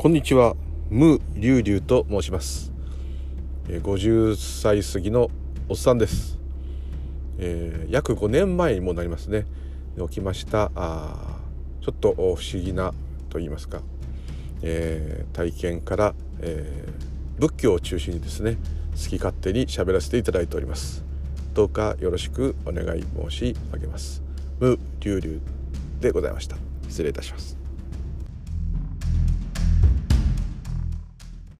こんにちは。ムリュウリュウと申します。50歳過ぎのおっさんです、えー、約5年前にもなりますね。起きました。あちょっと不思議なと言いますか、えー、体験から、えー、仏教を中心にですね好き勝手に喋らせていただいております。どうかよろしくお願い申し上げます。ムリュウリュウでございました。失礼いたします。